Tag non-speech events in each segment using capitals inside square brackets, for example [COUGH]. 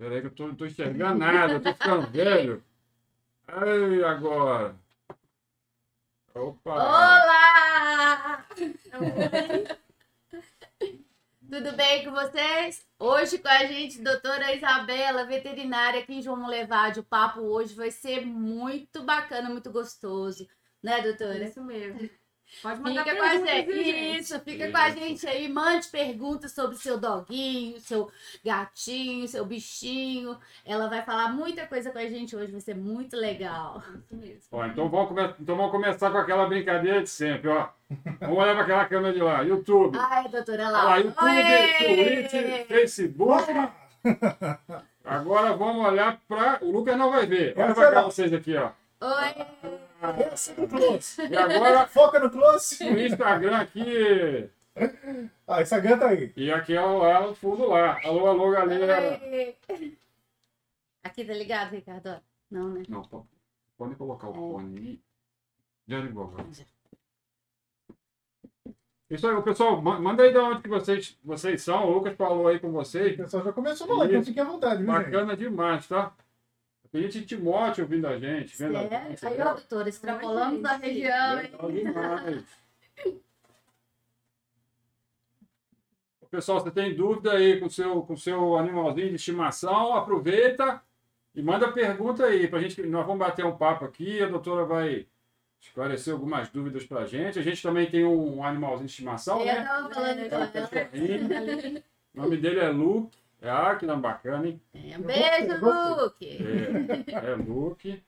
Peraí que eu tô, não tô enxergando nada, eu tô ficando [LAUGHS] velho. Ai, agora. Opa! Olá! [LAUGHS] Tudo bem com vocês? Hoje com a gente, doutora Isabela, veterinária aqui em João Levade. O papo hoje vai ser muito bacana, muito gostoso. Né, doutora? Isso mesmo. Pode mandar Fica com a gente. Isso, fica com a gente aí. Mande perguntas sobre seu doguinho, seu gatinho, seu bichinho. Ela vai falar muita coisa com a gente hoje, vai ser muito legal. Isso mesmo. Ó, então, vamos come- então vamos começar com aquela brincadeira de sempre, ó. Vamos olhar para aquela câmera de lá. YouTube. Ai, doutora, Olha lá. lá, YouTube, Oi! Twitch, Facebook. Agora vamos olhar para. O Lucas não vai ver. Olha para cá vocês aqui, ó. Oi! No close. E agora Foca no close. o Instagram aqui. Ah, Instagram tá aí. E aquela lá no fundo lá. Alô, alô, galera. Aqui tá ligado, Ricardo? Não, né? Não, pô, pode colocar o É. fone aí. Já ligou agora. Isso aí, pessoal, ma- manda aí de onde que vocês, vocês são. O Lucas falou aí com O vocês. pessoal já começou a falar, então fiquem à vontade, viu, gente? Bacana demais, tá? Tem gente de Timóteo ouvindo a gente. Vendo a Sério? gente, Aí, né? ó, doutora, extrapolamos gente. região, hein? Legal demais. [LAUGHS] Pessoal, você tem dúvida aí com o seu, com o seu animalzinho de estimação, aproveita e manda pergunta aí pra gente. Nós vamos bater um papo aqui, a doutora vai esclarecer algumas dúvidas pra gente. A gente também tem um animalzinho de estimação, Eu né? tava falando É um com ela. cachorrinho. [LAUGHS] O nome dele é Luke. Ah, que nome bacana, hein? É, Um beijo. Luke! É, é [LAUGHS] Luke.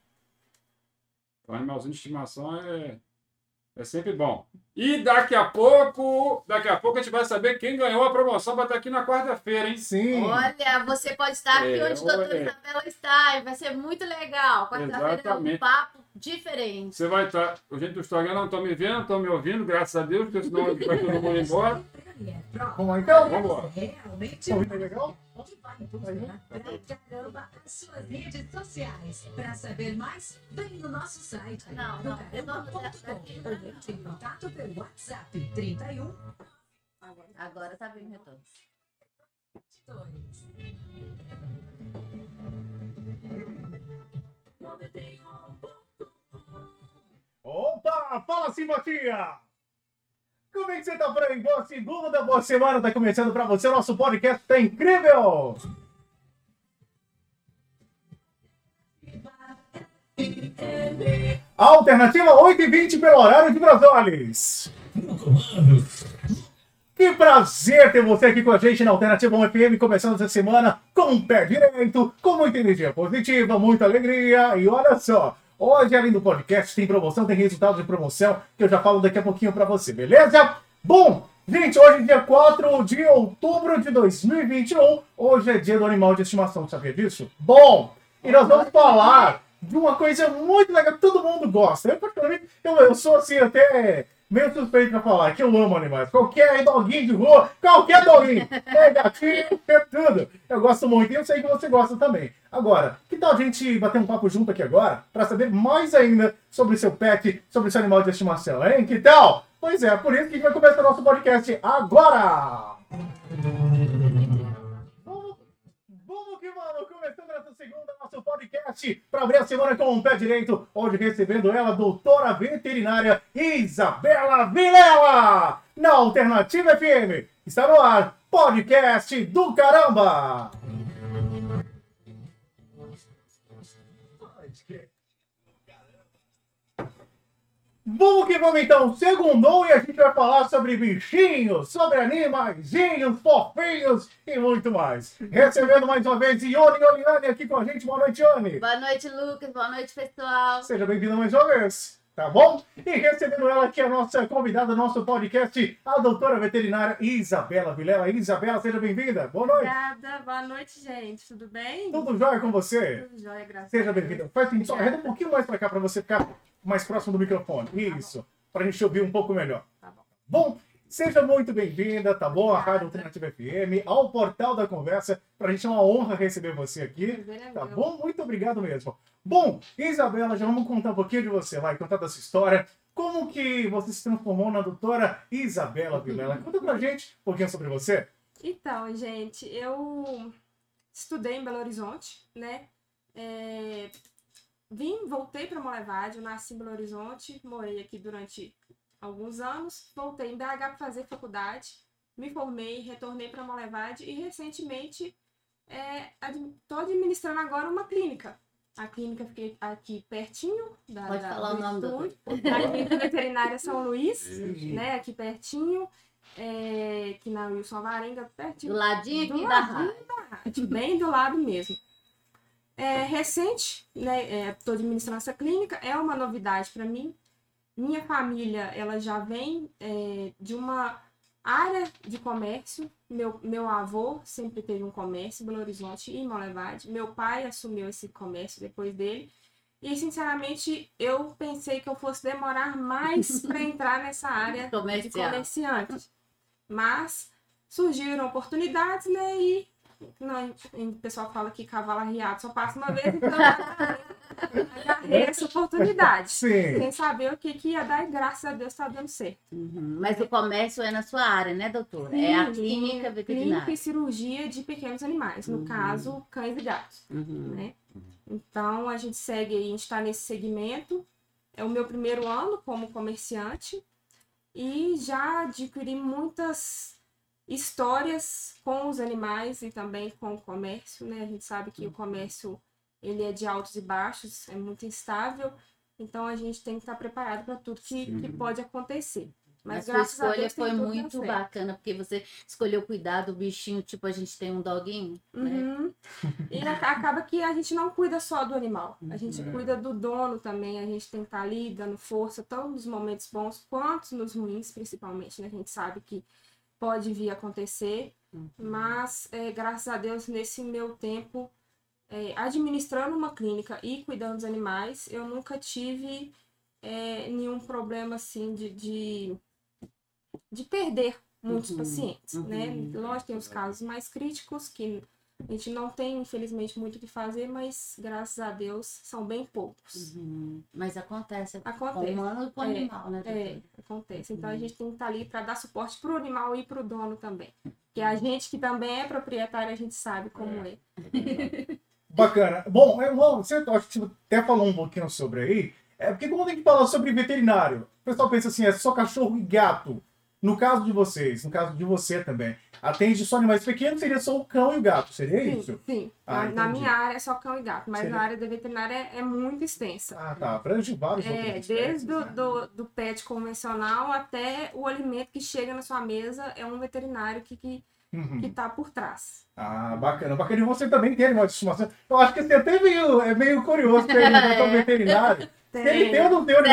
O animalzinho de estimação é, é sempre bom. E daqui a pouco, daqui a pouco a gente vai saber quem ganhou a promoção para estar aqui na quarta-feira, hein? Sim. Olha, você pode estar aqui É, onde a doutora olha. Isabela está e vai ser muito legal. Quarta-feira é um papo diferente. Você vai estar. O gente do Instagram não estão me vendo, estão me ouvindo, graças a Deus, porque senão vai todo mundo embora. [LAUGHS] Vamos lá então? Vamos embora. Realmente Tá aí legal? Que vai pra caramba as suas redes sociais. Para saber mais, vem no nosso site Não, caramba.com. Em contato pelo WhatsApp 31 Agora tá vindo retorno. 2. Opa! Fala Botinha! Como é que você tá? Boa segunda, boa semana, tá começando pra você. O nosso podcast tá incrível! Alternativa 8h20 pelo horário de Brasólis. Que prazer ter você aqui com a gente na Alternativa 1 FM, começando essa semana com um pé direito, com muita energia positiva, muita alegria. E olha só, hoje além do podcast tem promoção, tem resultado de promoção que eu já falo daqui a pouquinho pra você, beleza? Bom, gente, hoje é dia 4 de outubro de 2021. Hoje é dia do animal de estimação, sabia disso? Bom, e nós vamos falar de uma coisa muito legal que todo mundo gosta. Eu, particularmente, eu, eu sou assim até meio suspeito pra falar que eu amo animais. Qualquer doguinho de rua, qualquer doguinho, [LAUGHS] é gatinho, é tudo. Eu gosto muito e eu sei que você gosta também. Agora, que tal a gente bater um papo junto aqui agora para saber mais ainda sobre seu pet, sobre seu animal de estimação, hein? Que tal? Pois é, por isso que a gente vai começar o nosso podcast agora! Vamos, podcast para abrir a semana com um pé direito, hoje recebendo ela, doutora veterinária Isabela Vilela, na Alternativa FM. Está no ar, podcast do caramba! Vamos que vamos então, segundou e a gente vai falar sobre bichinhos, sobre animaizinhos, fofinhos e muito mais. Recebendo mais uma vez Ione Oliane aqui com a gente. Boa noite, Ione. Boa noite, Lucas. Boa noite, pessoal. Seja bem-vinda mais uma vez, tá bom? E recebendo ela aqui, a nossa convidada nosso podcast, a doutora veterinária Isabela Vilela. Isabela, seja bem-vinda. Boa noite. Obrigada. Boa noite, gente. Tudo bem? Tudo jóia com você? Tudo jóia, graças Seja a Deus. bem-vinda. Faz assim, só arreda um pouquinho mais pra cá pra você ficar mais próximo do microfone. Isso. Pra gente ouvir um pouco melhor. Tá bom. Bom, seja muito bem-vinda, tá bom? A Rádio Alternativa FM, ao Portal da Conversa. Pra gente é uma honra receber você aqui. É Tá bom? Muito obrigado mesmo. Bom, Isabela, já vamos contar um pouquinho de você, vai contar da sua história. Como que você se transformou na doutora Isabela Vilela? Conta pra gente um pouquinho sobre você. Então, gente, eu estudei em Belo Horizonte, né? É, vim, voltei para Molevade, eu nasci em Belo Horizonte, morei aqui durante alguns anos, voltei em BH para fazer faculdade, me formei, retornei para Molevade e recentemente estou administrando agora uma clínica. A clínica fiquei aqui pertinho da, Pode da- falar o nome do estúdio. A clínica veterinária São Luís, né? Aqui pertinho. É, aqui na Wilson Varenga, pertinho Do ladinho Do aqui da ladinho. rádio. rádio, bem do lado mesmo. É recente, né? Estou administrando essa clínica, é uma novidade para mim. Minha família, ela já vem é, de uma área de comércio. Meu, meu avô sempre teve um comércio Belo Horizonte e Molevade. Meu pai assumiu esse comércio depois dele. E, sinceramente, eu pensei que eu fosse demorar mais [LAUGHS] para entrar nessa área de comerciante. Mas surgiram oportunidades, né? E não, o pessoal fala que cavalo arriado só passa uma vez, então eu [LAUGHS] agarrei essa oportunidade. [LAUGHS] Sim. Sem saber o que, que ia dar, e graças a Deus tá dando certo. Uhum. Mas o comércio é na sua área, né, doutora? É a Sim, clínica Clínica veterinária. e cirurgia de pequenos animais, no Uhum. caso, cães e gatos, Uhum. né? Então, a gente segue aí, a gente está nesse segmento. É o meu primeiro ano como comerciante e já adquiri muitas histórias com os animais e também com o comércio, né? A gente sabe que o comércio ele é de altos e baixos, é muito instável, então a gente tem que estar preparado para tudo que, que pode acontecer. Mas Mas sua graças a escolha Deus foi muito bacana, porque você escolheu cuidar do bichinho, tipo, a gente tem um doguinho, né? Uhum. E aca- acaba que a gente não cuida só do animal, a gente Uhum. cuida do dono também, a gente tem que estar ali dando força, tanto nos momentos bons quanto nos ruins, principalmente, né? A gente sabe que pode vir a acontecer, Uhum. mas é, graças a Deus, nesse meu tempo, é, administrando uma clínica e cuidando dos animais, eu nunca tive é, nenhum problema assim de, de, de perder muitos Uhum, pacientes, né? uhum. Lógico, tem os casos mais críticos que a gente não tem, infelizmente, muito o que fazer, mas graças a Deus são bem poucos. Uhum. Mas acontece com o Acontece. humano e com o É, animal, né, doutora? É, acontece. Então a Uhum. gente tem que estar ali para dar suporte para o animal e para o dono também. Que a gente que também é proprietário, a gente sabe como é. [LAUGHS] Bacana. Bom, irmão, você acho que você até falou um pouquinho sobre aí. É porque quando a gente fala sobre veterinário, o pessoal pensa assim, é só cachorro e gato. No caso de vocês, no caso de você também, atende só animais pequenos, seria só o cão e o gato, seria Sim, isso? sim. Ah, na, minha área é só cão e gato, mas Seria- na área da veterinária é, é muito extensa. Ah, tá. Abrange vários É, desde do, né? do, do pet convencional até o alimento que chega na sua mesa é um veterinário que, que, Uhum. que tá por trás. Ah, bacana. Bacana. E você também tem animal de estimação. Eu acho que você até meio, é meio curioso perguntar ao [LAUGHS] veterinário. Se ele tem ou não tem ela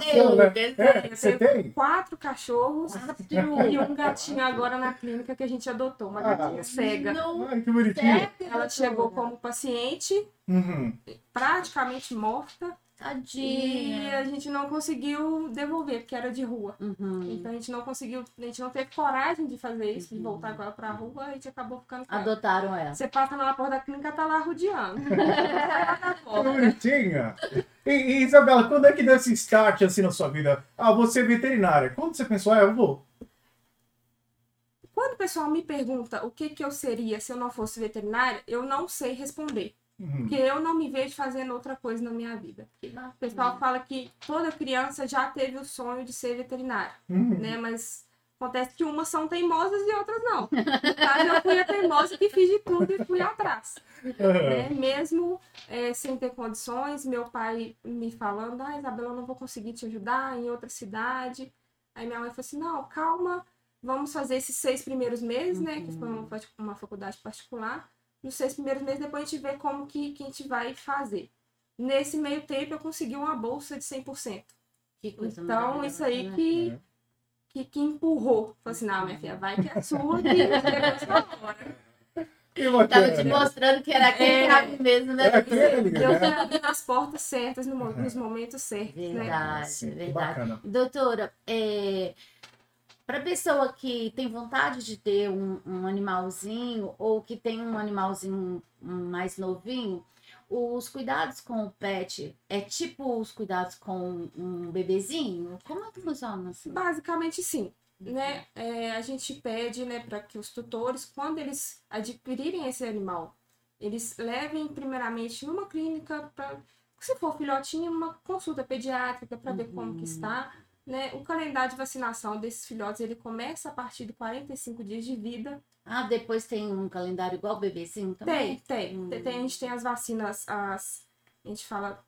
tem? né? Quer É, você tem? quatro cachorros e um gatinho agora na clínica que a gente adotou, uma Ah. gatinha cega. Não, Ai, que bonitinho. sério, Ela chegou como paciente, Uhum. praticamente morta, e Tadinha. a gente não conseguiu devolver, porque era de rua. Uhum. Então a gente não conseguiu, a gente não teve coragem de fazer isso, de voltar com ela pra rua, a gente acabou ficando com ela. Adotaram ela. Você passa na porta da clínica, tá lá rodeando. [LAUGHS] Que bonitinha. [LAUGHS] E, e, Isabela, quando é que deu esse start assim na sua vida? Ah, você é veterinária. Quando você pensou, ah, eu vou? Quando o pessoal me pergunta o que, que eu seria se eu não fosse veterinária, eu não sei responder. Uhum. Porque eu não me vejo fazendo outra coisa na minha vida. O pessoal fala que toda criança já teve o sonho de ser veterinária, Uhum. né? Mas acontece que umas são teimosas e outras não. No caso, eu fui a teimosa que fiz de tudo e fui atrás. Uhum. né? Mesmo é, sem ter condições, meu pai me falando, ah, Isabela, eu não vou conseguir te ajudar em outra cidade. Aí minha mãe falou assim, não, calma, vamos fazer esses seis primeiros meses, né? Que foi uma, uma faculdade particular. Nos seis primeiros meses, depois a gente vê como que, que a gente vai fazer. Nesse meio tempo, eu consegui uma bolsa de 100%. Que coisa Então, isso aí né? que, que, que empurrou. Falei assim, não, minha filha, vai que é sua, que. Que Tava te mostrando que era aquele É. cabe mesmo, né? Né? vai abrir as portas certas no mo- nos momentos certos, né? Verdade, Sim, que verdade. bacana. Doutora, é, para pessoa que tem vontade de ter um, um animalzinho ou que tem um animalzinho mais novinho, os cuidados com o pet é tipo os cuidados com um bebezinho? Como é que funciona assim? Basicamente, sim. Né? É, a gente pede né, para que os tutores, quando eles adquirirem esse animal eles levem primeiramente numa clínica para se for filhotinho, uma consulta pediátrica para ver como que está. Né? O calendário de vacinação desses filhotes ele começa a partir de 45 dias de vida. Ah, depois tem um calendário igual o bebezinho também? Tem, tem. Hum. Tem- a gente tem as vacinas, as, a gente fala,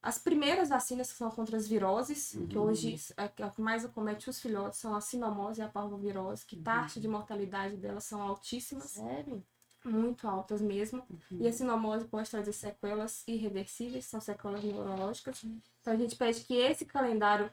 as primeiras vacinas que são contra as viroses, que hoje é a que mais acomete os filhotes são a sinomose e a parvovirose, que taxa de mortalidade delas são altíssimas, Sério? muito altas mesmo. E a sinomose pode trazer sequelas irreversíveis, são sequelas neurológicas. Então a gente pede que esse calendário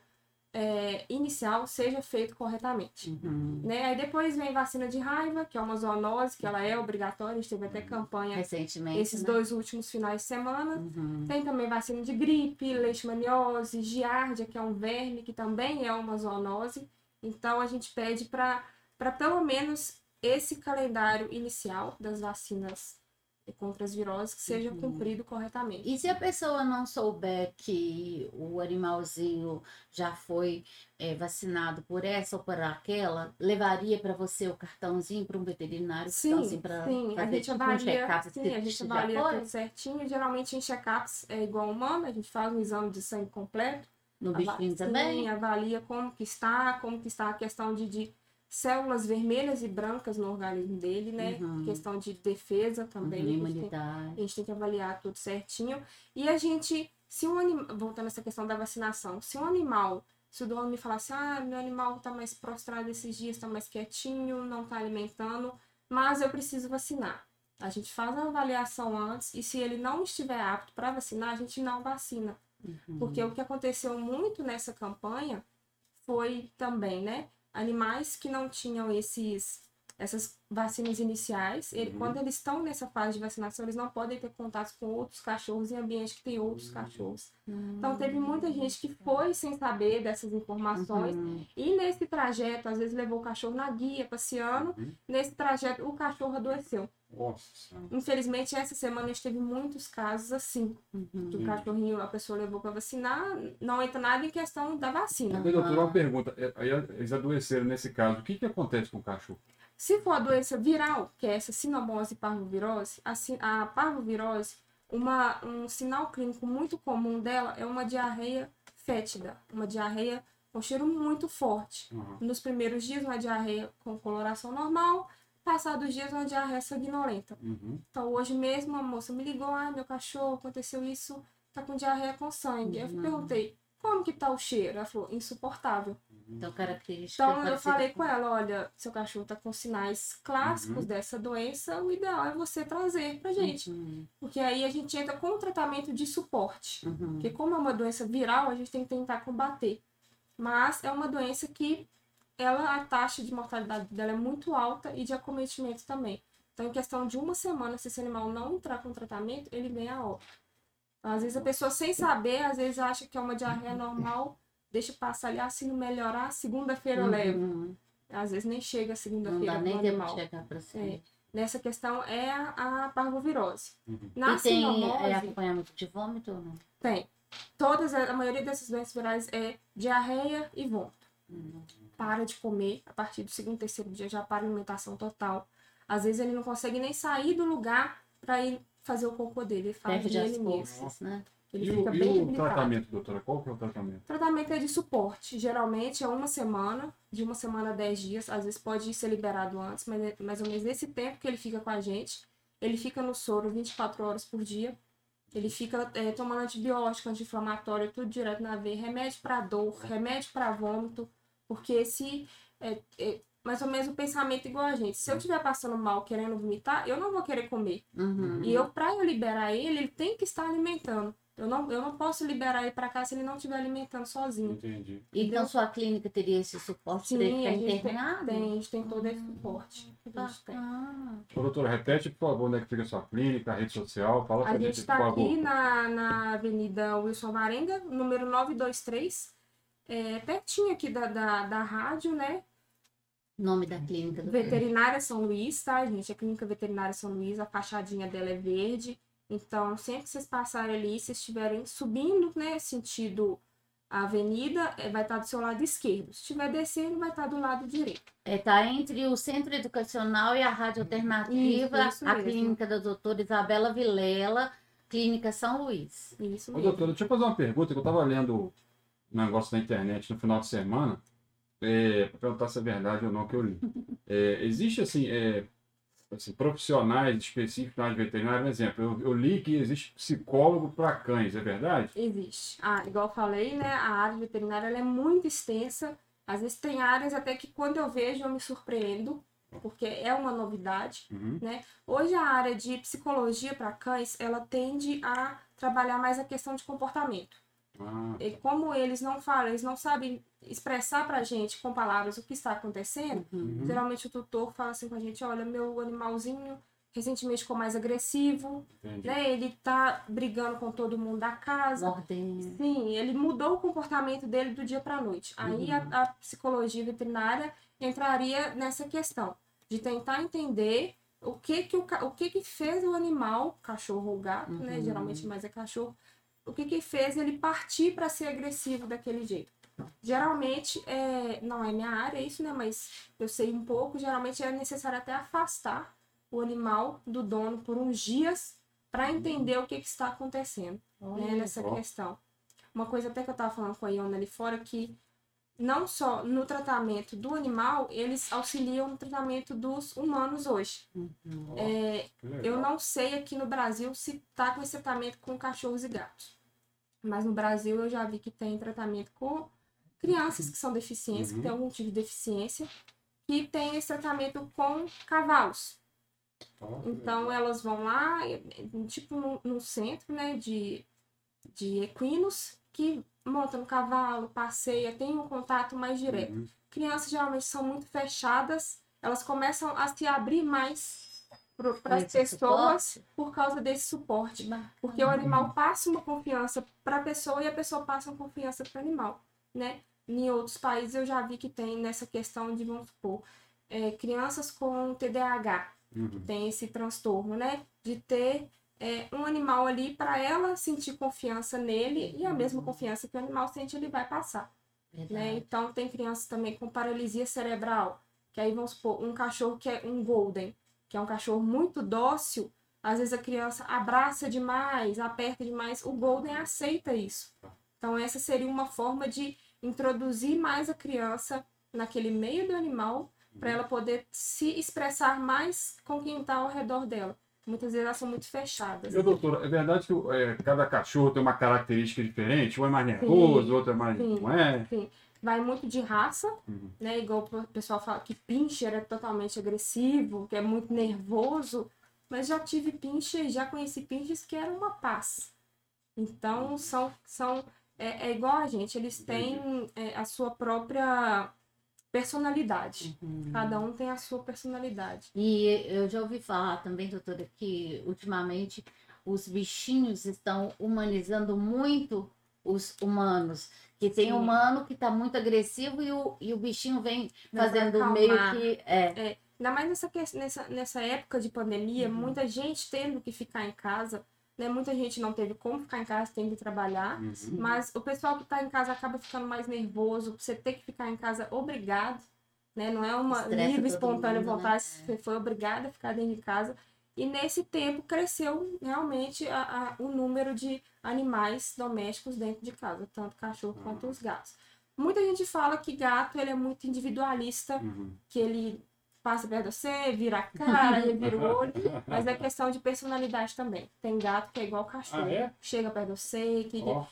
é, inicial seja feito corretamente. Uhum. Né? Aí depois vem vacina de raiva, que é uma zoonose, que ela é obrigatória, a gente teve até campanha Recentemente, esses né? dois últimos finais de semana. Uhum. Tem também vacina de gripe, leishmaniose, giardia, que é um verme, que também é uma zoonose. Então a gente pede para pelo menos esse calendário inicial das vacinas contra as viroses que seja cumprido corretamente. E se a pessoa não souber que o animalzinho já foi é, vacinado por essa ou por aquela, levaria para você o cartãozinho para um veterinário? Sim, cartãozinho pra sim, a fazer gente tipo um avalia, check-up sim, a gente avalia tudo certinho. Geralmente em check-ups é igual humano, a gente faz um exame de sangue completo. No bichinho sim, também? avalia como que está, como que está a questão de, de células vermelhas e brancas no organismo dele, né? Uhum. Questão de defesa também. Uhum, a, gente tem, imunidade. a gente tem que avaliar tudo certinho. E a gente, se um animal, voltando a essa questão da vacinação, se um animal, se o dono me falar assim, ah, meu animal tá mais prostrado esses dias, tá mais quietinho, não tá alimentando, mas eu preciso vacinar. A gente faz a avaliação antes e se ele não estiver apto para vacinar, a gente não vacina. Uhum. Porque o que aconteceu muito nessa campanha foi também, né? Animais que não tinham esses essas vacinas iniciais, ele- Uhum. quando eles estão nessa fase de vacinação, eles não podem ter contato com outros cachorros em ambiente que tem outros Uhum. cachorros. Então teve muita gente que foi sem saber dessas informações Uhum. e nesse trajeto, às vezes levou o cachorro na guia, passeando, Uhum. nesse trajeto o cachorro adoeceu. Nossa. Infelizmente, essa semana a gente teve muitos casos assim. Uhum. Que o cachorrinho, a pessoa levou para vacinar, não entra nada em questão da vacina. Mas, doutor, uma pergunta. É, Aí eles adoeceram nesse caso. O que, que acontece com o cachorro? Se for a doença viral, que é essa sinomose parvovirose, a, a parvovirose, uma, um sinal clínico muito comum dela é uma diarreia fétida, uma diarreia com cheiro muito forte. Uhum. Nos primeiros dias, uma diarreia com coloração normal, passados os dias, uma diarreia sanguinolenta. Uhum. Então, hoje mesmo, a moça me ligou, ai, meu cachorro, aconteceu isso, tá com diarreia com sangue. Eu Uhum. perguntei, como que tá o cheiro? Ela falou, insuportável. Então, característica Então, eu falei com- ela, olha, seu cachorro tá com sinais clássicos Uhum. dessa doença, o ideal é você trazer pra gente. Uhum. Porque aí a gente entra com o tratamento de suporte. Uhum. Porque como é uma doença viral, a gente tem que tentar combater. Mas é uma doença que ela, a taxa de mortalidade dela é muito alta e de acometimento também. Então, em questão de uma semana, se esse animal não entrar com tratamento, ele vem a óbito. Às vezes a pessoa, sem saber, às vezes acha que é uma diarreia normal, deixa passar ali, ah, se não melhorar, segunda-feira. Uhum. Às vezes nem chega a Não segunda-feira dá no nem tempo de chegar você. É. Nessa questão é a, a parvovirose. Uhum. Na E tem sinomose, é, acompanhamento de vômito ou não? tem. Todas, a maioria dessas doenças virais é diarreia e vômito. Uhum. Para de comer, a partir do segundo, terceiro dia já para a alimentação total. Às vezes ele não consegue nem sair do lugar para ir fazer o cocô dele, ele faz as ele mesmo. né? Ele E, fica o, bem e o tratamento, doutora? Qual que é o tratamento? O tratamento é de suporte. Geralmente é uma semana, de uma semana a 10 dias. Às vezes pode ser liberado antes, mas é mais ou menos nesse tempo que ele fica com a gente. Ele fica no soro 24 horas por dia. Ele fica é, tomando antibiótico, anti-inflamatório, tudo direto na veia. Remédio para dor, remédio para vômito. Porque esse é, é mais ou menos o pensamento igual a gente. Se eu estiver passando mal, querendo vomitar, eu não vou querer comer. Uhum. E eu, para eu liberar ele, ele tem que estar alimentando. Eu não, eu não posso liberar ele para cá se ele não estiver alimentando sozinho. Entendi. Então, sua clínica teria esse suporte Sim, para ele a ficar gente tem, a gente tem todo esse suporte. A gente tem. Ô, doutora, repete, por favor, onde é que fica a sua clínica, a rede social. Fala pra A gente, está aqui na, na Avenida Wilson Varenga, número 923, é, pertinho aqui da, da, da rádio, né? Nome da clínica do Veterinária São Luís, tá, gente? A Clínica Veterinária São Luís, a fachadinha dela é verde. Então, sempre que vocês passarem ali, se estiverem subindo, né, sentido a avenida eh, vai estar do seu lado esquerdo. Se estiver descendo, vai estar do lado direito. É, tá entre o Centro Educacional e a Rádio Alternativa, Isso, isso a mesmo. clínica da doutora Isabela Vilela, Clínica São Luís. Isso Ô, mesmo. doutora, deixa eu fazer uma pergunta, que eu estava lendo negócio na internet no final de semana, é, para perguntar se é verdade ou não que eu li. É, existe, assim, é, assim, profissionais específicos na área veterinária, por exemplo, eu, eu li que existe psicólogo para cães, é verdade? Existe. Ah, igual eu falei, né? A área veterinária ela é muito extensa. Às vezes tem áreas até que quando eu vejo eu me surpreendo, porque é uma novidade. Uhum. Hoje a área de psicologia para cães, ela tende a trabalhar mais a questão de comportamento. Ah, E como eles não falam, eles não sabem expressar pra gente com palavras o que está acontecendo, uhum. geralmente o tutor fala assim com a gente, olha, meu animalzinho recentemente ficou mais agressivo, entendi. né? Ele tá brigando com todo mundo da casa. Mordendo. Sim, ele mudou o comportamento dele do dia para noite. Aí a, a psicologia veterinária entraria nessa questão de tentar entender o que que o, o que que fez o animal, cachorro ou gato, né? Uhum. Geralmente mais é cachorro. O que que fez ele partir para ser agressivo daquele jeito? Geralmente, é, não é minha área isso, né? Mas eu sei um pouco. Geralmente é necessário até afastar o animal do dono por uns dias para entender o que, que está acontecendo né, nessa questão. Uma coisa até que eu tava falando com a Iona ali fora, que não só no tratamento do animal, eles auxiliam no tratamento dos humanos hoje. Ó, É, que legal. eu não sei aqui no Brasil se tá com esse tratamento com cachorros e gatos. Mas no Brasil eu já vi que tem tratamento com crianças que são deficientes, Uhum. que têm algum tipo de deficiência, que tem esse tratamento com cavalos. Então legal. elas vão lá, e- e- tipo no, no centro, né, de, de equinos, que monta no cavalo, passeia, tem um contato mais direto. Uhum. Crianças geralmente são muito fechadas, elas começam a se abrir mais para as pessoas por causa desse suporte. Bacana. Porque o animal passa uma confiança para a pessoa e a pessoa passa uma confiança para o animal, né? Em outros países eu já vi que tem nessa questão de, vamos supor, é, crianças com TDAH, Uhum. tem esse transtorno, né? De ter é, um animal ali para ela sentir confiança nele e a mesma confiança que o animal sente ele vai passar, né? Então tem crianças também com paralisia cerebral, que aí vamos supor, um cachorro que é um golden, que é um cachorro muito dócil, às vezes a criança abraça demais, aperta demais, o golden aceita isso. Então essa seria uma forma de introduzir mais a criança naquele meio do animal para ela poder se expressar mais com quem está ao redor dela. Muitas vezes elas são muito fechadas. Eu, doutora, é verdade que é, cada cachorro tem uma característica diferente? Um é mais nervoso, o outro é mais. sim. Não é? Vai muito de raça, Uhum. né? Igual o pessoal fala que pincher é totalmente agressivo, que é muito nervoso. Mas já tive pincher, já conheci pinchers que eram uma paz. Então são, são é, é igual a gente, eles têm é, a sua própria personalidade. Uhum. Cada um tem a sua personalidade. E eu já ouvi falar também, doutora, que ultimamente os bichinhos estão humanizando muito os humanos. Que tem Sim. humano que está muito agressivo e o, e o bichinho vem Pra fazendo meio que. É, Ainda mais nessa, nessa, nessa época de pandemia, Uhum. muita gente tendo que ficar em casa, né? Muita gente não teve como ficar em casa, tem que trabalhar. Uhum. Mas o pessoal que tá em casa acaba ficando mais nervoso, você ter que ficar em casa obrigado, né? Não é uma Estressa livre, espontânea mundo, né? vontade, você foi obrigada a ficar dentro de casa. E nesse tempo cresceu realmente a- a- o número de animais domésticos dentro de casa, tanto cachorro quanto os gatos. Muita gente fala que gato ele é muito individualista, Uhum. que ele passa perto de você, vira a cara, [LAUGHS] revira o olho, mas é questão de personalidade também. Tem gato que é igual cachorro, Ah, é? chega perto de você, que Ó,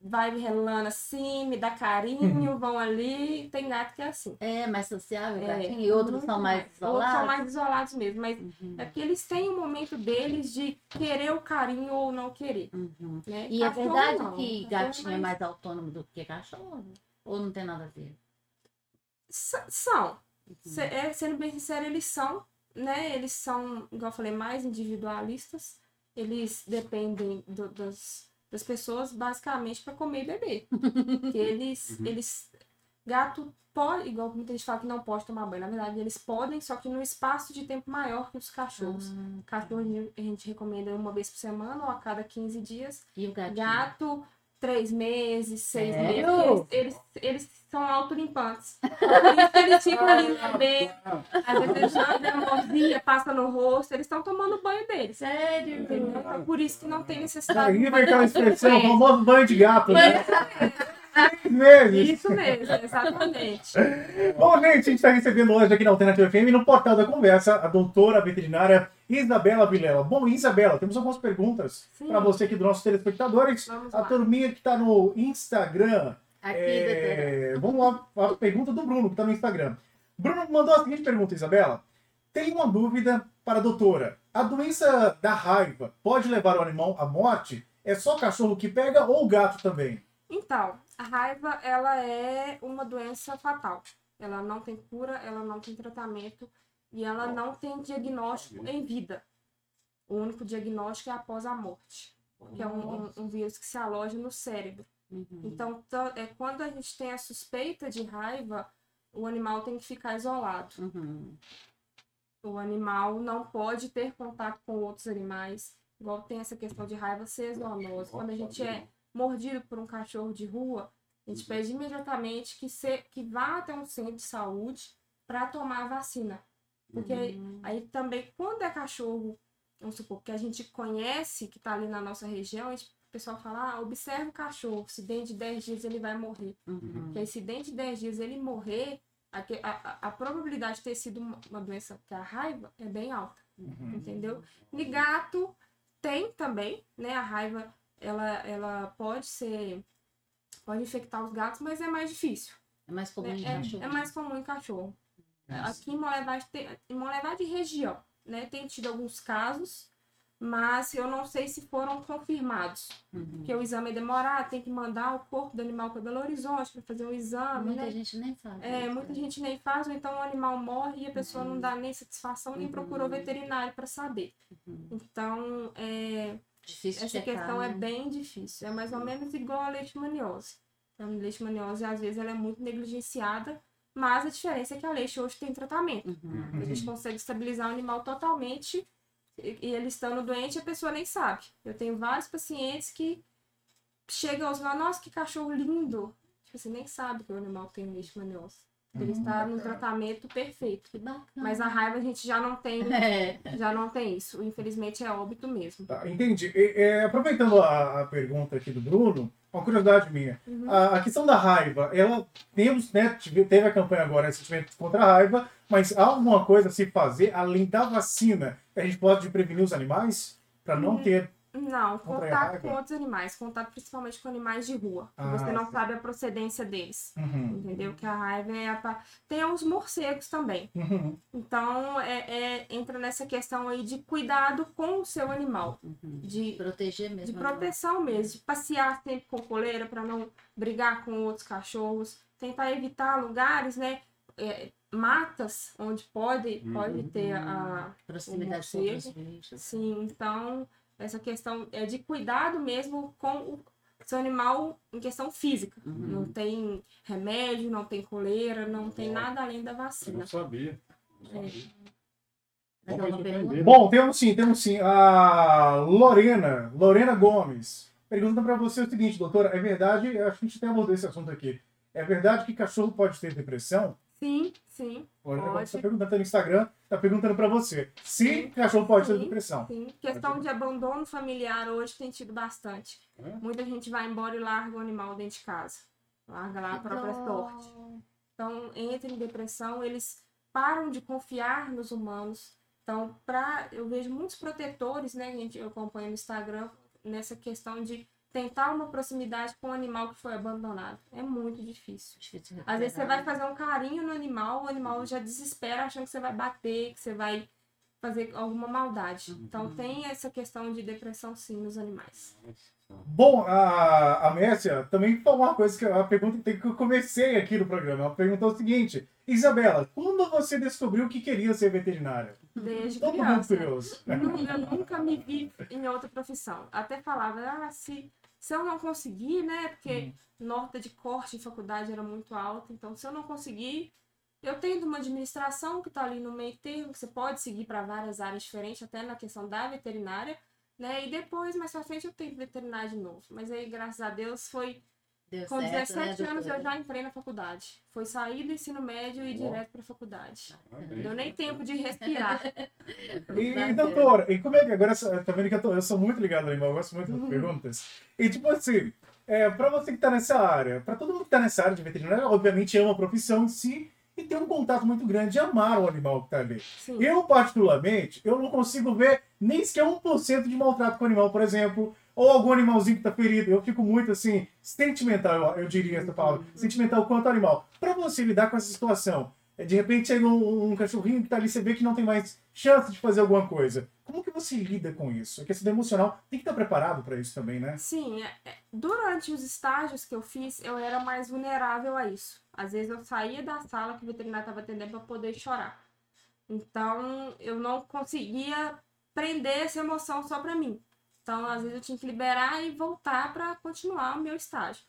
vai me relando assim, me dá carinho, [LAUGHS] vão ali. Tem gato que é assim. é mais sociável, É, gatinho, e outros muito são mais Outros isolados. são mais isolados mesmo, mas Uhum, é porque eles têm um momento deles de querer o carinho ou não querer. uhum. Né? E é Cachorro verdade não, que cachorro gatinho é mais autônomo do que cachorro? Ou não tem nada a ver? S- São. Uhum. Se- é, sendo bem sincero, eles são, né? Eles são, igual eu falei, mais individualistas. Eles dependem do- das, das pessoas basicamente para comer e beber. [LAUGHS] Porque eles, Uhum. eles. Gato pode, igual muita gente fala que não pode tomar banho. Na verdade, eles podem, só que num espaço de tempo maior que os cachorros. Cachorro a gente recomenda uma vez por semana ou a cada 15 dias. E o gatinho? Gato três meses, seis Sério? meses. Eles, eles, eles são autolimpantes. Por isso que eles ficam ali no bebê. Às vezes eles já dão uma mãozinha, passa no rosto, eles estão tomando banho deles. Sério? Entendeu? Então, por isso que não tem necessidade. Aí vem aquela expressão, famoso banho de gato, né? Três meses. Isso mesmo, exatamente. Bom, gente, a gente está recebendo hoje aqui na Alternativa FM, no Portal da Conversa, a doutora veterinária Isabela Vilela. Bom, Isabela, temos algumas perguntas para você aqui dos nossos telespectadores. Vamos A lá. turminha que está no Instagram. Aqui, é, Vamos lá, a pergunta do Bruno, que está no Instagram. Bruno mandou a seguinte pergunta, Isabela. Tem uma dúvida para a doutora. A doença da raiva pode levar o animal à morte? É só cachorro que pega ou o gato também? Então, a raiva, ela é uma doença fatal. Ela não tem cura, ela não tem tratamento e ela não tem diagnóstico em vida. O único diagnóstico é após a morte, que é um, um- um vírus que se aloja no cérebro. Uhum. Então, é, quando a gente tem a suspeita de raiva, o animal tem que ficar isolado. Uhum. O animal não pode ter contato com outros animais. Igual tem essa questão de raiva ser zoonose. Quando a gente é mordido por um cachorro de rua, a gente pede imediatamente que, se, que vá até um centro de saúde para tomar a vacina. Porque aí, aí também, quando é cachorro, vamos supor, que a gente conhece, que está ali na nossa região, a gente- o pessoal fala, ah, observa o cachorro, se dentro de 10 dias ele vai morrer. Uhum. Porque aí, se dentro de 10 dias ele morrer, a, a, a- probabilidade de ter sido uma, uma doença que é a raiva é bem alta, entendeu? E gato tem também, né? A raiva, ela, ela pode ser, pode infectar os gatos, mas é mais difícil. É mais comum né? em É, cachorro. é mais comum em cachorro. Nossa. Aqui em Molevade, tem, em região, né? Tem tido alguns casos, mas eu não sei se foram confirmados. Uhum. Porque o exame é demorado, tem que mandar o corpo do animal para Belo Horizonte para fazer um exame, Muita né? gente nem sabe. É, isso, muita né? gente nem faz, ou então o animal morre e a pessoa não dá nem satisfação, nem Uhum. procurou veterinário para saber. Uhum. Então, é, Difícil essa checar, questão é né? bem difícil. É mais ou menos igual a leishmaniose. Então, a leishmaniose, às vezes, ela é muito negligenciada, mas a diferença é que a leite hoje tem tratamento. Uhum. A gente consegue estabilizar o animal totalmente e, ele estando doente, a pessoa nem sabe. Eu tenho vários pacientes que chegam aos falam, nossa, que cachorro lindo. Tipo assim, nem sabe que o animal tem leishmaniose. Ele está no tratamento perfeito. Que bacana. Mas a raiva a gente já não tem, [LAUGHS] É. já não tem isso. Infelizmente é óbito mesmo. Tá, entendi. E, é, aproveitando a, a pergunta aqui do Bruno, uma curiosidade minha. Uhum. A, a questão da raiva, ela temos, né, teve a campanha agora recentemente contra a raiva, mas há alguma coisa a se fazer além da vacina que a gente pode prevenir os animais para não Uhum. ter. Não, Contra contato com outros animais, contato principalmente com animais de rua. Ah, você não sim. sabe a procedência deles. Uhum, Entendeu? Que a raiva é a. pa- Tem os morcegos também. uhum, Então, é, é- entra nessa questão aí de cuidado com o seu animal. Uhum. De, Proteger de mesmo. proteção mesmo. De passear sempre com coleira para não brigar com outros cachorros. Tentar evitar lugares, né? é, matas onde pode, pode Uhum. ter a. Proximidade com outros bichos. Sim, então, essa questão é de cuidado mesmo com o seu animal em questão física. Uhum. Não tem remédio, não tem coleira, não tem nada além da Eu vacina. não sabia. Não É. sabia. Pergunta? Bom, temos sim, temos sim. A Lorena, Lorena Gomes, pergunta para você o seguinte, doutora, é verdade, eu acho que a gente tem abordado esse assunto aqui, é verdade que cachorro pode ter depressão? Sim, sim, A Lorena Gomes está Pode. perguntando tá no Instagram, está perguntando para você. Se Sim. cachorro pode ter Sim. depressão. sim. Questão de abandono familiar hoje tem tido bastante. É? Muita gente vai embora e larga o animal dentro de casa. Larga lá a própria sorte. Então, entra em depressão, eles param de confiar nos humanos. Então, pra, eu vejo muitos protetores, né, gente, eu acompanho no Instagram, nessa questão de tentar uma proximidade com o animal que foi abandonado. É muito difícil. Difícil Às vezes você vai fazer um carinho no animal, o animal já desespera achando que você vai bater, que você vai fazer alguma maldade. Então tem essa questão de depressão sim nos animais. Bom, a, a Messia também falou uma coisa que a pergunta que eu comecei aqui no programa. Ela perguntou o seguinte: Isabela, quando você descobriu que queria ser veterinária? Desde Todo mundo criança. curioso. [LAUGHS] Nu- Eu nunca me vi em outra profissão. Até falava, ah, se, se eu não conseguir, né? Porque nota de corte em faculdade era muito alta. Então, se eu não conseguir, eu tenho uma administração que está ali no meio termo, que você pode seguir para várias áreas diferentes, até na questão da veterinária. Né? E depois, mais pra frente, eu tenho veterinário de novo. Mas aí, graças a Deus, foi Deu com certo, 17 né, anos eu já entrei na faculdade. Foi sair do ensino médio e ir direto pra faculdade. Não deu nem tempo de respirar. [LAUGHS] E, doutora, e como é que agora, tá vendo que eu, tô, eu sou muito ligado animal, eu gosto muito das perguntas. E tipo assim, é, pra você que tá nessa área, pra todo mundo que tá nessa área de veterinária, obviamente ama a profissão em si e tem um contato muito grande de amar o animal que tá ali. Sim. Eu, particularmente, eu não consigo ver nem sequer 1% de maltrato com o animal, por exemplo, ou algum animalzinho que tá ferido. Eu fico muito, assim, sentimental, eu, eu diria essa palavra, sentimental quanto animal. Pra você lidar com essa situação, é, de repente chega um, um cachorrinho que tá ali, você vê que não tem mais chance de fazer alguma coisa. Como que você lida com isso? A questão emocional tem que estar preparado pra isso também, né? Sim, é- é- durante os estágios que eu fiz, eu era mais vulnerável a isso. Às vezes eu saía da sala que o veterinário estava atendendo para poder chorar. Então, eu não conseguia prender essa emoção só para mim. Então, às vezes eu tinha que liberar e voltar para continuar o meu estágio.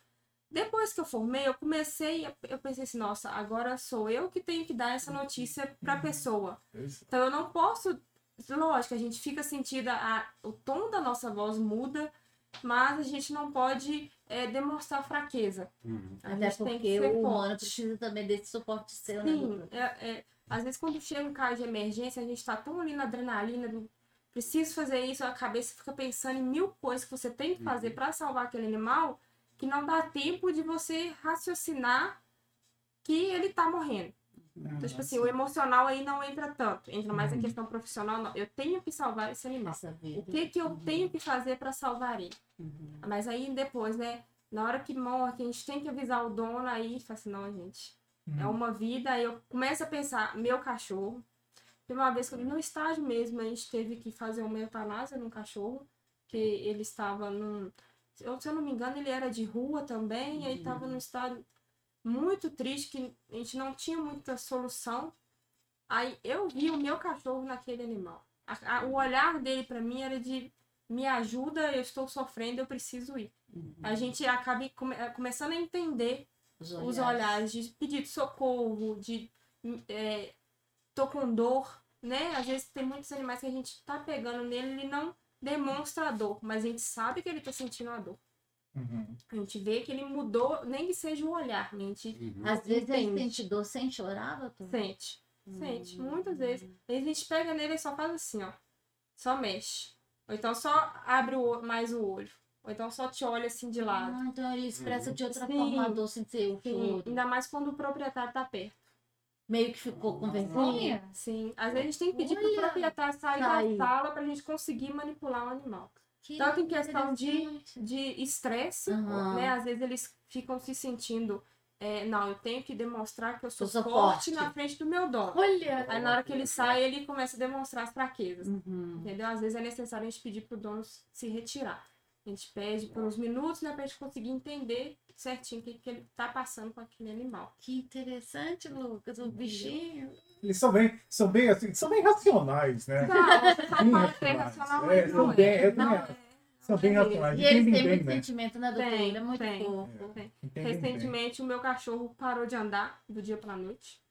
Depois que eu formei, eu comecei, eu pensei assim, nossa, agora sou eu que tenho que dar essa notícia para a pessoa. Então eu não posso. Lógico, a gente fica sentida, a, o tom da nossa voz muda, mas a gente não pode é, demonstrar fraqueza. Uhum. A Até gente tem que porque ser o humano precisa também desse suporte seu, né, Sim, doutora? é, é, às vezes quando chega um caso de emergência, a gente tá tão ali na adrenalina do preciso fazer isso, a cabeça fica pensando em mil coisas que você tem que fazer para salvar aquele animal, que não dá tempo de você raciocinar que ele tá morrendo. Então, tipo assim, o emocional aí não entra tanto, entra mais a questão profissional. Não. Eu tenho que salvar esse animal. O que que eu tenho que fazer para salvar ele? Uhum. Mas aí depois, né? Na hora que morre, que a gente tem que avisar o dono, aí fala assim, não, gente, é Uhum. uma vida. Aí eu começo a pensar, meu cachorro. Teve uma vez que no estágio mesmo, a gente teve que fazer uma eutanásia num cachorro, que ele estava num. eu- Se eu não me engano, ele era de rua também, e aí estava num estado muito triste, que a gente não tinha muita solução. Aí eu vi o meu cachorro naquele animal. A- a- o olhar dele para mim era de me ajuda, eu estou sofrendo, eu preciso ir. A gente acaba come- começando a entender Os os olhares de pedir de socorro, de é, tô com dor, né? Às vezes tem muitos animais que a gente tá pegando nele, ele não demonstra a dor, mas a gente sabe que ele tá sentindo a dor. Uhum. A gente vê que ele mudou, nem que seja o olhar, a gente Uhum. Às vezes ele Entende. sente dor sem chorar, doutor? sente. Sente, muitas vezes. Aí a gente pega nele e só faz assim, ó. Só mexe. Ou então só abre o, mais o olho. Ou então só te olha assim de lado. Ah, então ele expressa de outra Sim. forma a dor sem ser o Sim, choro. ainda mais quando o proprietário tá perto. Meio que ficou com vergonha? Sim. Às vezes a gente tem que pedir pro Olha, proprietário sair sair. da sala pra gente conseguir manipular o animal. Que Tanto em questão de, de estresse, Aham. né? Às vezes eles ficam se sentindo, é, não, eu tenho que demonstrar que eu sou, Eu sou forte forte. na frente do meu dono. Olha! Aí na hora que ele sai, ele começa a demonstrar as fraquezas. Uhum. Entendeu? Às vezes é necessário a gente pedir pro dono se retirar. A gente pede por uns minutos, né, pra gente conseguir entender certinho o que, que ele tá passando com aquele animal. Que interessante, Lucas. O bichinho. Eles são bem, são bem assim, são bem racionais, né? Não, você só Bem fala que é racional, É, mas são não bem, é. Não é. São bem racionais. E eles têm bem, muito né? sentimento, né, doutor? Tem, Ele é muito tem. fofo. Tem. Entendem bem. Recentemente, o meu cachorro parou de andar do dia pra noite.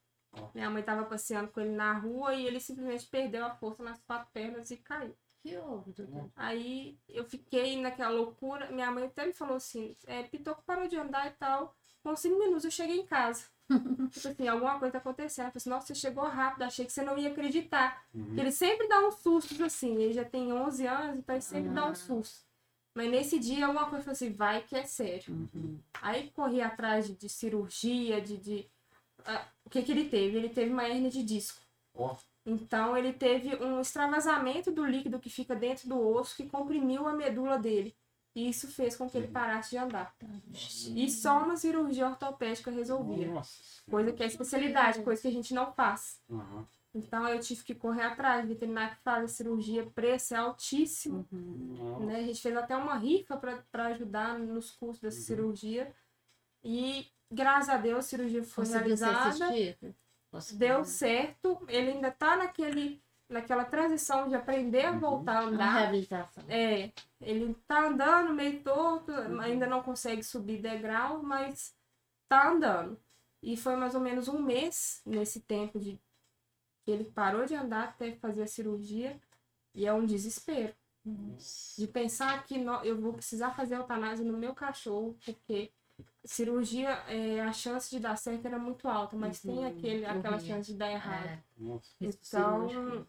Minha mãe tava passeando com ele na rua e ele simplesmente perdeu a força nas quatro pernas e caiu. Que houve, doutor? Aí eu fiquei naquela loucura. Minha mãe até me falou assim: é, Pitoco parou de andar e tal. Com cinco minutos eu cheguei em casa. [LAUGHS] tipo assim, alguma coisa tá acontecendo. Eu falei assim: nossa, você chegou rápido, achei que você não ia acreditar. Uhum. Ele sempre dá uns sustos assim. Ele já tem 11 anos, então ele sempre dá uns sustos. Mas nesse dia, alguma coisa falou assim: vai que é sério. Uhum. Aí corri atrás de, de cirurgia, de. de ah, o que que ele teve? Ele teve uma hernia de disco. Ó. Então ele teve um extravasamento do líquido que fica dentro do osso que comprimiu a medula dele. E isso fez com que ele parasse de andar. E só uma cirurgia ortopédica resolvia. Coisa que é especialidade, coisa que a gente não faz. Uhum. Então eu tive que correr atrás. O veterinário que faz a cirurgia, preço é altíssimo. Nossa. Né? A gente fez até uma rifa para ajudar nos custos dessa cirurgia. E graças a Deus a cirurgia foi Conseguiu realizada. Conseguiu. Deu certo. Ele ainda tá naquele, naquela transição de aprender a voltar a andar. reabilitação. É, ele tá andando meio torto, ainda não consegue subir degrau, mas tá andando. E foi mais ou menos um mês nesse tempo de que ele parou de andar até fazer a cirurgia. E é um desespero. De pensar que no- eu vou precisar fazer eutanásia no meu cachorro, porque cirurgia, é, a chance de dar certo era muito alta, mas tem aquele, aquela Uhum. chance de dar errado. É, Nossa. risco Então.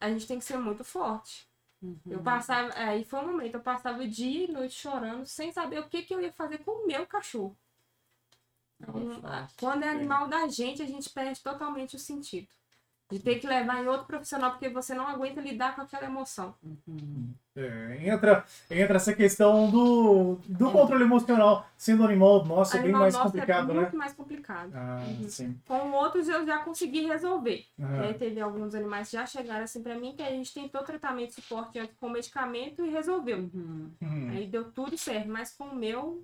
A gente tem que ser muito forte. Uhum. Eu passava, aí foi um momento, eu passava dia e noite chorando, sem saber o que, que eu ia fazer com o meu cachorro. Então, quando é animal da gente, a gente perde totalmente o sentido. De ter que levar em outro profissional, porque você não aguenta lidar com aquela emoção. Uhum. É, entra, entra essa questão do, do controle emocional. Sendo animal nosso, é bem animal mais nosso complicado, é né? muito mais complicado. Ah, sim. Com outros eu já consegui resolver. Aí teve alguns animais que já chegaram assim pra mim que a gente tentou tratamento e suporte com medicamento e resolveu. Uhum. Uhum, Aí deu tudo certo, mas com o meu,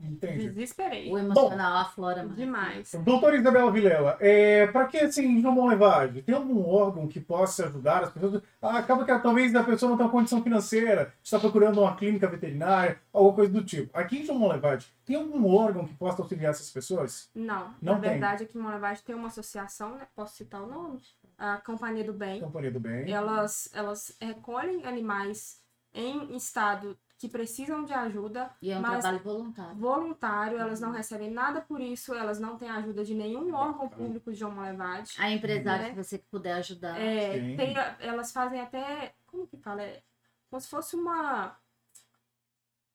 entendi. desesperei. O emocional aflora mais. Demais. Doutora Isabela Vilela, é, para que assim, João Bom Levade, tem algum órgão que possa ajudar as pessoas? Ah, acaba que talvez a pessoa não tenha condição financeira, está procurando uma clínica veterinária, alguma coisa do tipo. Aqui em João Bom Levade, tem algum órgão que possa auxiliar essas pessoas? Não, Não na tem. verdade aqui em Monavade tem uma associação, né? Posso citar o nome? A Companhia do Bem. Companhia do Bem. Elas, elas recolhem animais em estado que precisam de ajuda, E é um Mas- trabalho voluntário. voluntário, elas não recebem nada por isso, elas não têm ajuda de nenhum órgão público de João Monavade. A empresária, Né? se você puder ajudar. É, tem elas fazem até. Como que fala? É como se fosse uma.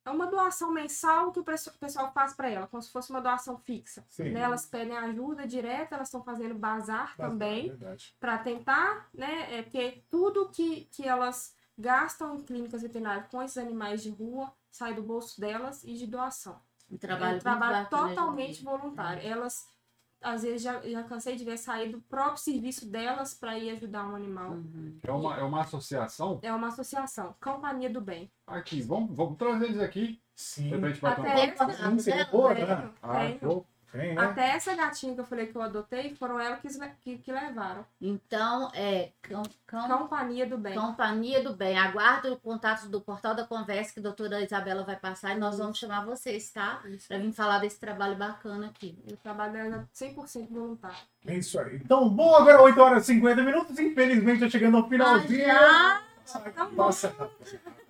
É uma doação mensal que o pessoal faz para ela, como se fosse uma doação fixa. Sim. Né? Elas pedem ajuda direta, elas estão fazendo bazar Bastante, também, verdade. para tentar, né? É, porque tudo que, que elas gastam em clínicas veterinárias com esses animais de rua sai do bolso delas e de doação. Um É trabalho, um muito trabalho bacana, totalmente gente. voluntário. Elas, às vezes, já, já cansei de ver sair do próprio serviço delas para ir ajudar um animal. Uhum. É uma, é uma associação? É uma associação, Companhia do Bem. Aqui, vamos, vamos trazer eles aqui. Sim. De repente bater um Até papo. essa, Sim, seria dela, boa, tenho, né? Ah, Tem, né? Até essa gatinha que eu falei que eu adotei, foram elas que, que, que levaram. Então, é cam- cam- Companhia do Bem. Companhia do Bem. Aguardo o contato do Portal da Conversa que a doutora Isabela vai passar e nós vamos chamar vocês, tá? Pra vir falar desse trabalho bacana aqui. O trabalho dela é 100% voluntário. É isso aí. Então, bom, agora 8 horas e 50 minutos. Infelizmente, já chegando ao finalzinho. Ah, Tá bom.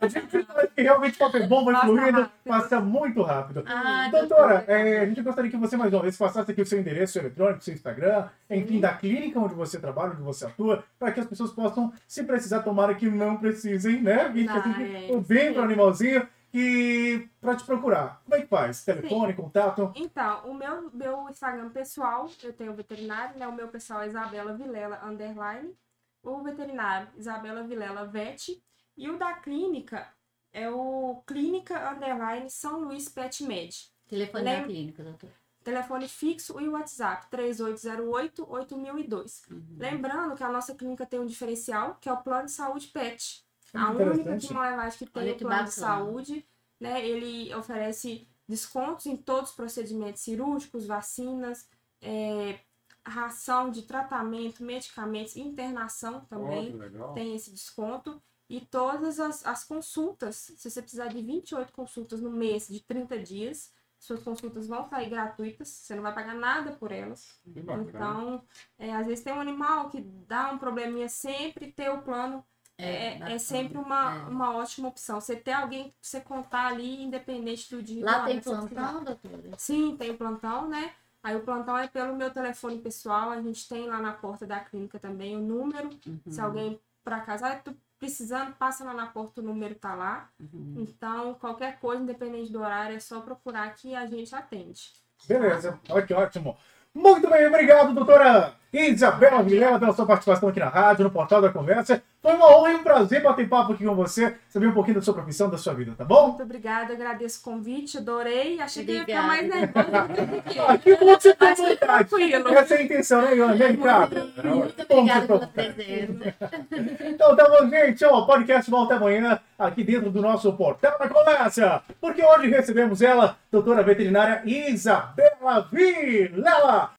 A gente realmente o papo bom, vai Passa fluindo, passa muito rápido. Ah, Doutora, é, a gente gostaria que você mais uma vez passasse aqui o seu endereço eletrônico, seu Instagram, enfim, da clínica onde você trabalha, onde você atua, para que as pessoas possam, se precisar, tomara que não precisem, né? Gente sempre é, o bem sim. para o animalzinho e para te procurar. Como é que faz? Telefone, contato? Então, o meu, meu Instagram pessoal, eu tenho o veterinário, né? O meu pessoal é Isabela Vilela Underline. O veterinário, Isabela Vilela Vet. E o da clínica é o Clínica Underline São Luís Pet Med. telefone da Lembra- clínica, doutora. Telefone fixo e WhatsApp 3808-8002. Uhum. Lembrando que a nossa clínica tem um diferencial, que é o plano de saúde PET. A Muito única interessante. que Malevade que tem Olha o plano de saúde, né? Ele oferece descontos em todos os procedimentos cirúrgicos, vacinas, é, ração de tratamento, medicamentos, internação também legal. tem esse desconto. E todas as, as consultas, se você precisar de 28 consultas no mês de 30 dias, suas consultas vão sair gratuitas, você não vai pagar nada por elas. Que. Então, é, às vezes tem um animal que dá um probleminha, sempre ter o plano é, é bacana. sempre uma, É. uma ótima opção. Você ter alguém pra você contar ali, independente do dia. Lá tem que plantão, doutora? Sim, tem plantão, né? Aí o plantão é pelo meu telefone pessoal, a gente tem lá na porta da clínica também o número. Se Uhum. alguém por acaso, ah, precisando, passa lá na porta, o número tá lá. Uhum. Então, qualquer coisa, independente do horário, é só procurar que a gente atende. Beleza, olha que ótimo. Muito bem, obrigado, doutora Isabela Vilela, pela sua participação aqui na rádio, no Portal da Conversa. Foi uma honra e um prazer bater papo aqui com você, saber um pouquinho da sua profissão, da sua vida, tá bom? Muito obrigada, agradeço o convite, adorei. Achei que ia ficar mais nervosa do que [LAUGHS] fiquei. Ah, que bom que você foi vontade. tranquilo. Essa é a intenção, né, Ione? Vem cá. Muito Bom que obrigada pela tá- presença. Então tá bom, gente. Ó, o podcast volta amanhã aqui dentro do nosso Portal da Conversa. Porque hoje recebemos ela, doutora veterinária Isabela Vilela.